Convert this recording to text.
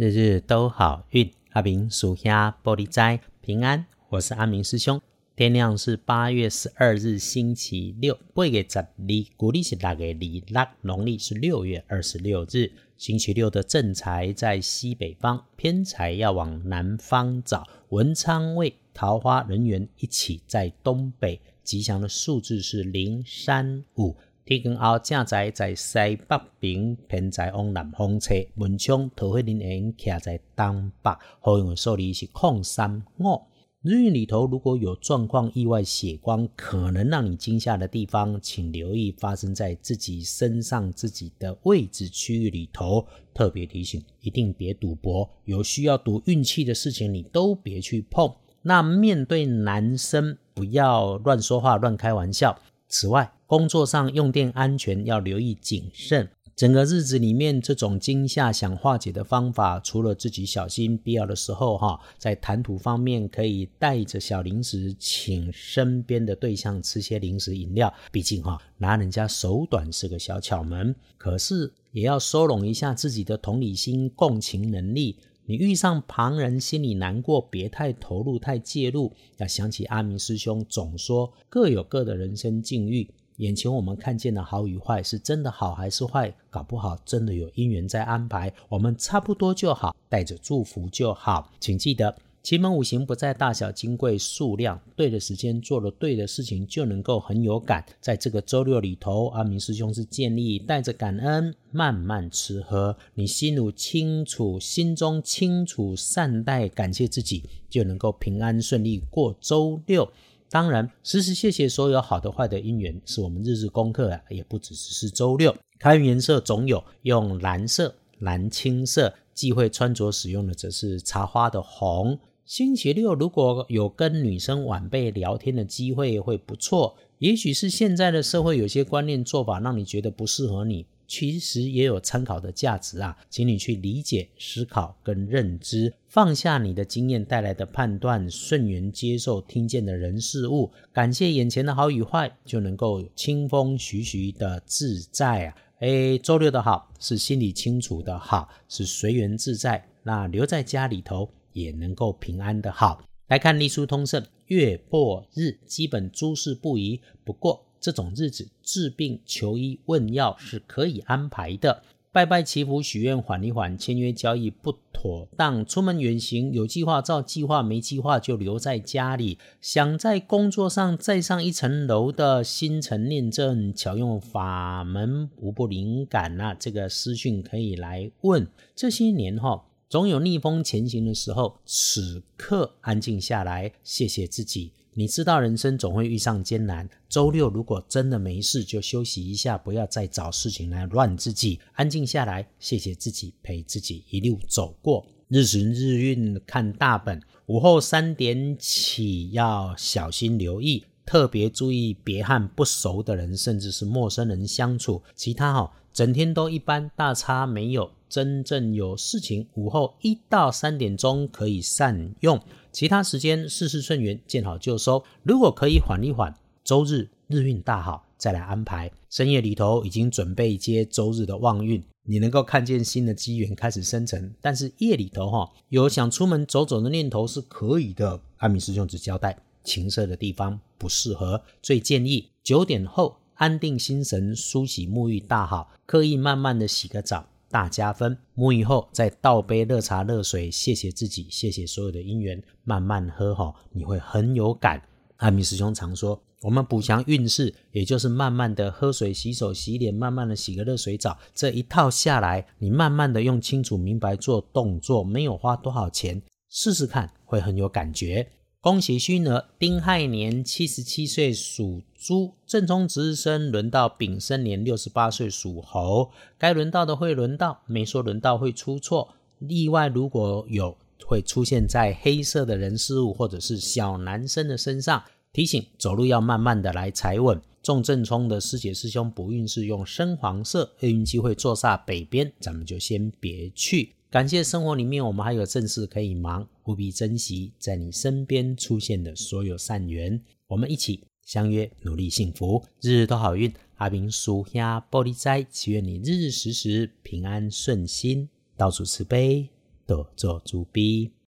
日日都好运，阿明属下玻璃斋平安。我是阿明师兄。天亮是八月十二日星期六，八月十二，古历是大概里六，农历是六月二十六日。星期六的正财在西北方，偏财要往南方找。文昌位、桃花、人缘一起在东北。吉祥的数字是零三五。天光后，正在在西北边，偏在往南方车，门窗桃花林缘徛在东北，好用的数字是空三五。日运里头如果有状况、意外、血光，可能让你惊吓的地方，请留意发生在自己身上、自己的位置区域里头。特别提醒，一定别赌博，有需要赌运气的事情，你都别去碰。那面对男生，不要乱说话、乱开玩笑。此外，工作上用电安全要留意谨慎。整个日子里面，这种惊吓想化解的方法，除了自己小心，必要的时候哈，在谈吐方面可以带着小零食，请身边的对象吃些零食饮料。毕竟哈，拿人家手短是个小巧门，可是也要收拢一下自己的同理心、共情能力。你遇上旁人心里难过，别太投入、太介入。要想起阿明师兄总说，各有各的人生境遇。眼前我们看见的好与坏，是真的好还是坏？搞不好真的有因缘在安排。我们差不多就好，带着祝福就好。请记得。奇门五行不在大小、金贵、数量，对的时间做了对的事情，就能够很有感。在这个周六里头，阿明师兄是建议带着感恩，慢慢吃喝。你心如清楚，心中清楚，善待、感谢自己，就能够平安顺利过周六。当然，时时谢谢所有好的、坏的因缘，是我们日日功课啊，也不只是是周六。开运颜色总有用蓝色、蓝青色，忌讳穿着使用的则是茶花的红。星期六如果有跟女生晚辈聊天的机会会不错，也许是现在的社会有些观念做法让你觉得不适合你，其实也有参考的价值啊，请你去理解、思考跟认知，放下你的经验带来的判断，顺缘接受听见的人事物，感谢眼前的好与坏，就能够清风徐徐的自在啊！哎，周六的好是心里清楚的好，是随缘自在，那留在家里头。也能够平安的好来看历书通胜月破日，基本诸事不宜。不过这种日子治病求医问药是可以安排的。拜拜祈福许愿缓一缓，签约交易不妥当。出门远行有计划照计划，没计划就留在家里。想在工作上再上一层楼的心诚念正，巧用法门无不灵感呐。这个私讯可以来问。这些年哈。总有逆风前行的时候，此刻安静下来，谢谢自己。你知道人生总会遇上艰难。周六如果真的没事，就休息一下，不要再找事情来乱自己。安静下来，谢谢自己，陪自己一路走过。日时日运看大本，午后三点起要小心留意，特别注意别和不熟的人，甚至是陌生人相处。其他哈，整天都一般，大差没有。真正有事情，午后一到三点钟可以善用，其他时间事事顺缘，见好就收。如果可以缓一缓，周日日运大好，再来安排。深夜里头已经准备接周日的旺运，你能够看见新的机缘开始生成。但是夜里头哈，有想出门走走的念头是可以的。阿米师兄只交代，情色的地方不适合，最建议九点后安定心神，梳洗沐浴大好，刻意慢慢的洗个澡。大加分。沐浴后再倒杯热茶热水，谢谢自己，谢谢所有的姻缘，慢慢喝哈，你会很有感。阿弥师兄常说，我们补强运势，也就是慢慢的喝水、洗手、洗脸，慢慢的洗个热水澡。这一套下来，你慢慢的用清楚明白做动作，没有花多少钱，试试看会很有感觉。恭喜虚呢，丁亥年七十七岁属猪，正冲值日生轮到丙申年六十八岁属猴，该轮到的会轮到，没说轮到会出错。例外如果有，会出现在黑色的人事物或者是小男生的身上。提醒走路要慢慢的来踩稳。重正冲的师姐师兄不运是用深黄色，厄运机会坐煞北边，咱们就先别去。感谢生活里面我们还有正事可以忙，务必珍惜在你身边出现的所有善缘。我们一起相约努力幸福，日日都好运。阿明属下玻璃斋，祈愿你日日时时平安顺心，到处慈悲。多做主悲。